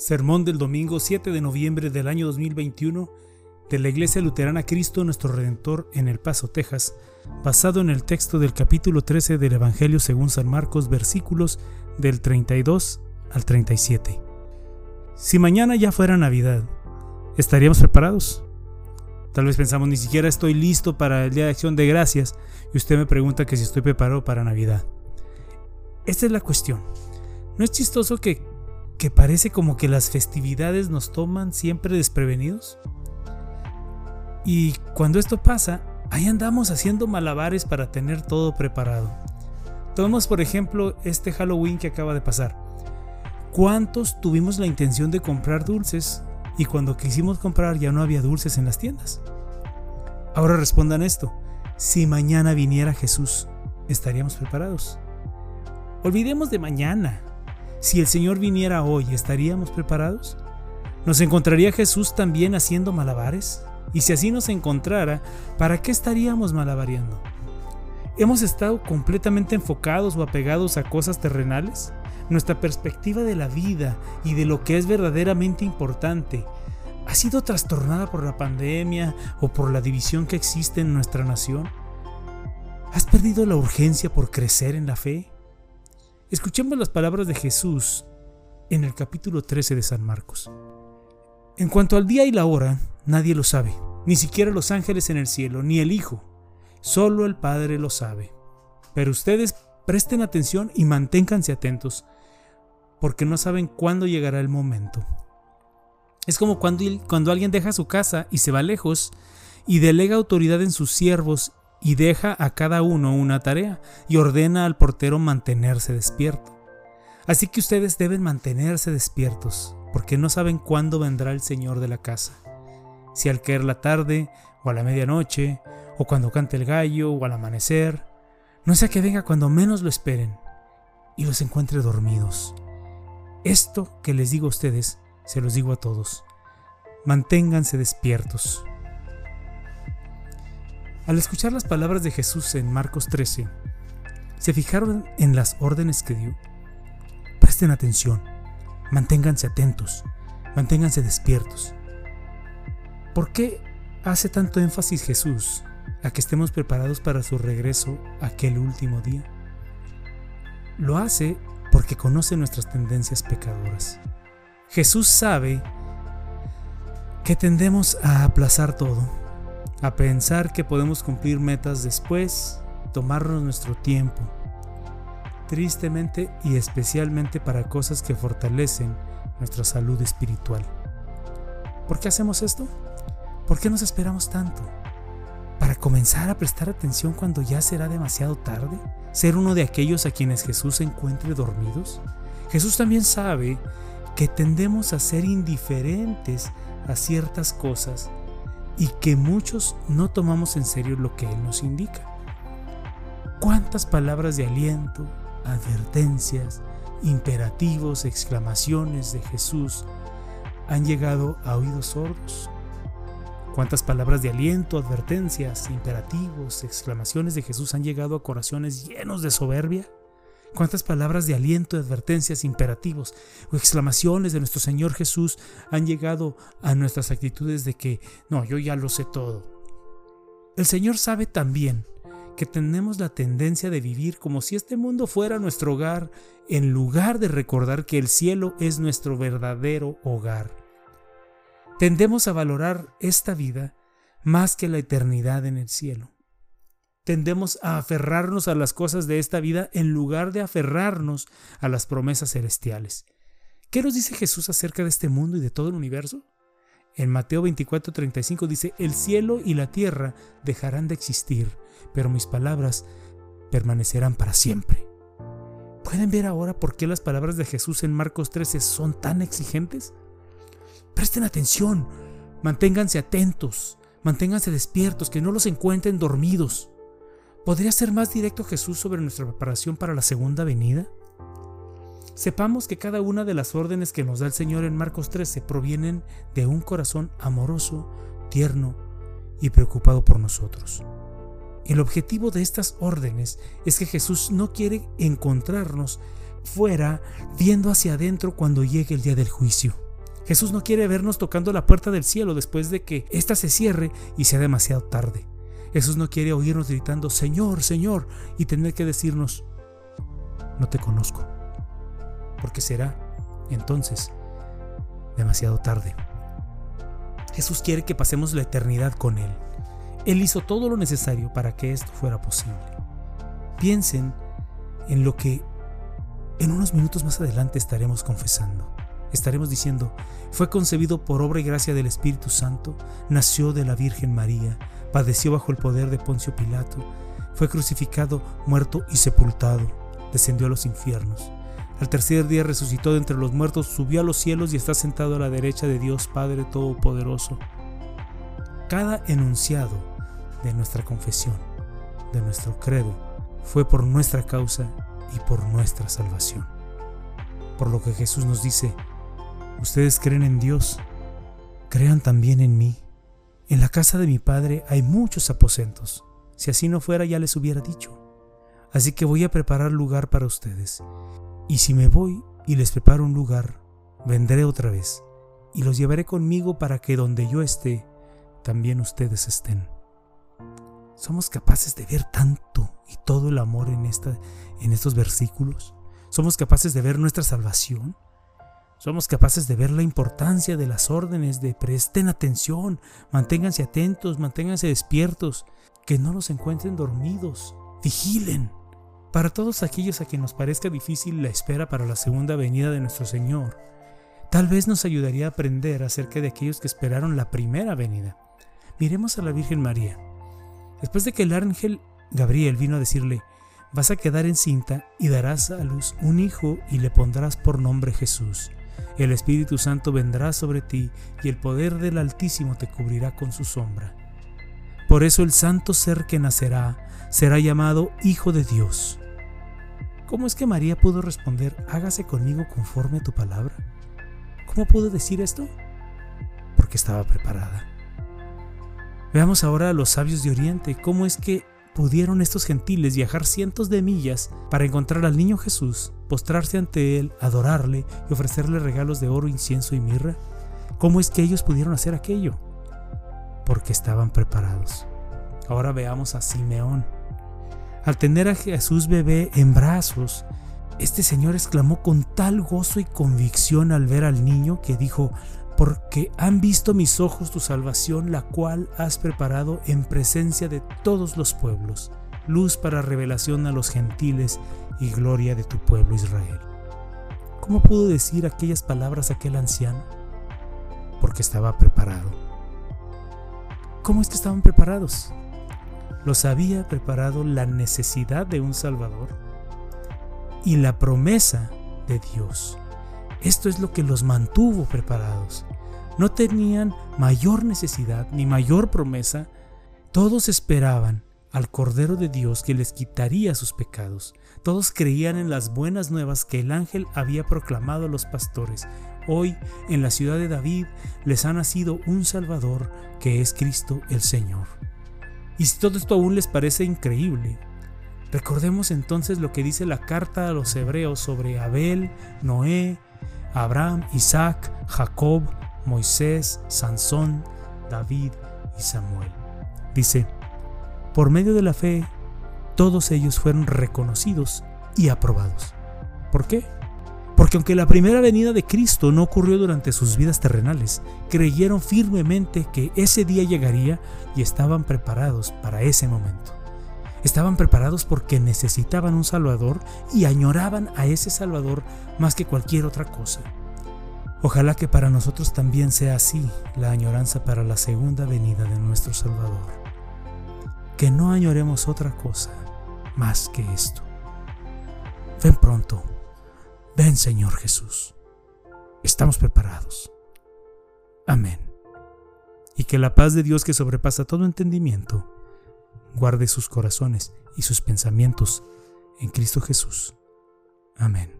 Sermón del domingo 7 de noviembre del año 2021 de la Iglesia Luterana Cristo Nuestro Redentor en El Paso, Texas, basado en el texto del capítulo 13 del Evangelio según San Marcos, versículos del 32 al 37. Si mañana ya fuera Navidad, ¿estaríamos preparados? Tal vez pensamos, ni siquiera estoy listo para el Día de Acción de Gracias y usted me pregunta que si estoy preparado para Navidad. Esta es la cuestión. ¿No es chistoso que que parece como que las festividades nos toman siempre desprevenidos. Y cuando esto pasa, ahí andamos haciendo malabares para tener todo preparado. Tomemos por ejemplo este Halloween que acaba de pasar. ¿Cuántos tuvimos la intención de comprar dulces y cuando quisimos comprar ya no había dulces en las tiendas? Ahora respondan esto. Si mañana viniera Jesús, ¿estaríamos preparados? Olvidemos de mañana, si el Señor viniera hoy, ¿estaríamos preparados? ¿Nos encontraría Jesús también haciendo malabares? Y si así nos encontrara, ¿para qué estaríamos malabareando? ¿Hemos estado completamente enfocados o apegados a cosas terrenales? Nuestra perspectiva de la vida y de lo que es verdaderamente importante ha sido trastornada por la pandemia o por la división que existe en nuestra nación. ¿Has perdido la urgencia por crecer en la fe? Escuchemos las palabras de Jesús en el capítulo 13 de San Marcos. En cuanto al día y la hora, nadie lo sabe, ni siquiera los ángeles en el cielo, ni el Hijo, solo el Padre lo sabe. Pero ustedes presten atención y manténganse atentos, porque no saben cuándo llegará el momento. Es como cuando, cuando alguien deja su casa y se va lejos y delega autoridad en sus siervos y deja a cada uno una tarea y ordena al portero mantenerse despierto. Así que ustedes deben mantenerse despiertos, porque no saben cuándo vendrá el Señor de la casa. Si al caer la tarde, o a la medianoche, o cuando cante el gallo, o al amanecer, no sea que venga cuando menos lo esperen y los encuentre dormidos. Esto que les digo a ustedes, se los digo a todos. Manténganse despiertos. Al escuchar las palabras de Jesús en Marcos 13, ¿se fijaron en las órdenes que dio? Presten atención, manténganse atentos, manténganse despiertos. ¿Por qué hace tanto énfasis Jesús a que estemos preparados para su regreso aquel último día? Lo hace porque conoce nuestras tendencias pecadoras. Jesús sabe que tendemos a aplazar todo a pensar que podemos cumplir metas después, tomarnos nuestro tiempo, tristemente y especialmente para cosas que fortalecen nuestra salud espiritual. ¿Por qué hacemos esto? ¿Por qué nos esperamos tanto? ¿Para comenzar a prestar atención cuando ya será demasiado tarde? ¿Ser uno de aquellos a quienes Jesús se encuentre dormidos? Jesús también sabe que tendemos a ser indiferentes a ciertas cosas y que muchos no tomamos en serio lo que Él nos indica. ¿Cuántas palabras de aliento, advertencias, imperativos, exclamaciones de Jesús han llegado a oídos sordos? ¿Cuántas palabras de aliento, advertencias, imperativos, exclamaciones de Jesús han llegado a corazones llenos de soberbia? Cuántas palabras de aliento, advertencias, imperativos o exclamaciones de nuestro Señor Jesús han llegado a nuestras actitudes de que, no, yo ya lo sé todo. El Señor sabe también que tenemos la tendencia de vivir como si este mundo fuera nuestro hogar, en lugar de recordar que el cielo es nuestro verdadero hogar. Tendemos a valorar esta vida más que la eternidad en el cielo tendemos a aferrarnos a las cosas de esta vida en lugar de aferrarnos a las promesas celestiales. ¿Qué nos dice Jesús acerca de este mundo y de todo el universo? En Mateo 24:35 dice, el cielo y la tierra dejarán de existir, pero mis palabras permanecerán para siempre. ¿Pueden ver ahora por qué las palabras de Jesús en Marcos 13 son tan exigentes? Presten atención, manténganse atentos, manténganse despiertos, que no los encuentren dormidos. ¿Podría ser más directo Jesús sobre nuestra preparación para la segunda venida? Sepamos que cada una de las órdenes que nos da el Señor en Marcos 13 provienen de un corazón amoroso, tierno y preocupado por nosotros. El objetivo de estas órdenes es que Jesús no quiere encontrarnos fuera viendo hacia adentro cuando llegue el día del juicio. Jesús no quiere vernos tocando la puerta del cielo después de que ésta se cierre y sea demasiado tarde. Jesús no quiere oírnos gritando, Señor, Señor, y tener que decirnos, no te conozco, porque será entonces demasiado tarde. Jesús quiere que pasemos la eternidad con Él. Él hizo todo lo necesario para que esto fuera posible. Piensen en lo que en unos minutos más adelante estaremos confesando. Estaremos diciendo, fue concebido por obra y gracia del Espíritu Santo, nació de la Virgen María, padeció bajo el poder de Poncio Pilato, fue crucificado, muerto y sepultado, descendió a los infiernos. Al tercer día resucitó de entre los muertos, subió a los cielos y está sentado a la derecha de Dios Padre Todopoderoso. Cada enunciado de nuestra confesión, de nuestro credo, fue por nuestra causa y por nuestra salvación. Por lo que Jesús nos dice, ustedes creen en Dios, crean también en mí. En la casa de mi Padre hay muchos aposentos. Si así no fuera ya les hubiera dicho. Así que voy a preparar lugar para ustedes. Y si me voy y les preparo un lugar, vendré otra vez y los llevaré conmigo para que donde yo esté, también ustedes estén. ¿Somos capaces de ver tanto y todo el amor en, esta, en estos versículos? ¿Somos capaces de ver nuestra salvación? ¿Somos capaces de ver la importancia de las órdenes de presten atención, manténganse atentos, manténganse despiertos, que no los encuentren dormidos, vigilen? Para todos aquellos a quien nos parezca difícil la espera para la segunda venida de nuestro Señor, tal vez nos ayudaría a aprender acerca de aquellos que esperaron la primera venida. Miremos a la Virgen María. Después de que el ángel Gabriel vino a decirle, vas a quedar encinta y darás a luz un hijo y le pondrás por nombre Jesús. El Espíritu Santo vendrá sobre ti y el poder del Altísimo te cubrirá con su sombra. Por eso el santo ser que nacerá será llamado Hijo de Dios. ¿Cómo es que María pudo responder, hágase conmigo conforme a tu palabra? ¿Cómo pudo decir esto? Porque estaba preparada. Veamos ahora a los sabios de Oriente, cómo es que pudieron estos gentiles viajar cientos de millas para encontrar al niño Jesús, postrarse ante él, adorarle y ofrecerle regalos de oro, incienso y mirra. ¿Cómo es que ellos pudieron hacer aquello? Porque estaban preparados. Ahora veamos a Simeón, al tener a Jesús bebé en brazos, este señor exclamó con tal gozo y convicción al ver al niño que dijo, porque han visto mis ojos tu salvación, la cual has preparado en presencia de todos los pueblos, luz para revelación a los gentiles y gloria de tu pueblo Israel. ¿Cómo pudo decir aquellas palabras aquel anciano? Porque estaba preparado. ¿Cómo es que estaban preparados? los había preparado la necesidad de un Salvador y la promesa de Dios. Esto es lo que los mantuvo preparados. No tenían mayor necesidad ni mayor promesa. Todos esperaban al Cordero de Dios que les quitaría sus pecados. Todos creían en las buenas nuevas que el ángel había proclamado a los pastores. Hoy, en la ciudad de David, les ha nacido un Salvador que es Cristo el Señor. Y si todo esto aún les parece increíble, recordemos entonces lo que dice la carta a los hebreos sobre Abel, Noé, Abraham, Isaac, Jacob, Moisés, Sansón, David y Samuel. Dice, por medio de la fe, todos ellos fueron reconocidos y aprobados. ¿Por qué? Porque aunque la primera venida de Cristo no ocurrió durante sus vidas terrenales, creyeron firmemente que ese día llegaría y estaban preparados para ese momento. Estaban preparados porque necesitaban un Salvador y añoraban a ese Salvador más que cualquier otra cosa. Ojalá que para nosotros también sea así la añoranza para la segunda venida de nuestro Salvador. Que no añoremos otra cosa más que esto. Ven pronto Ven Señor Jesús. Estamos preparados. Amén. Y que la paz de Dios que sobrepasa todo entendimiento, guarde sus corazones y sus pensamientos en Cristo Jesús. Amén.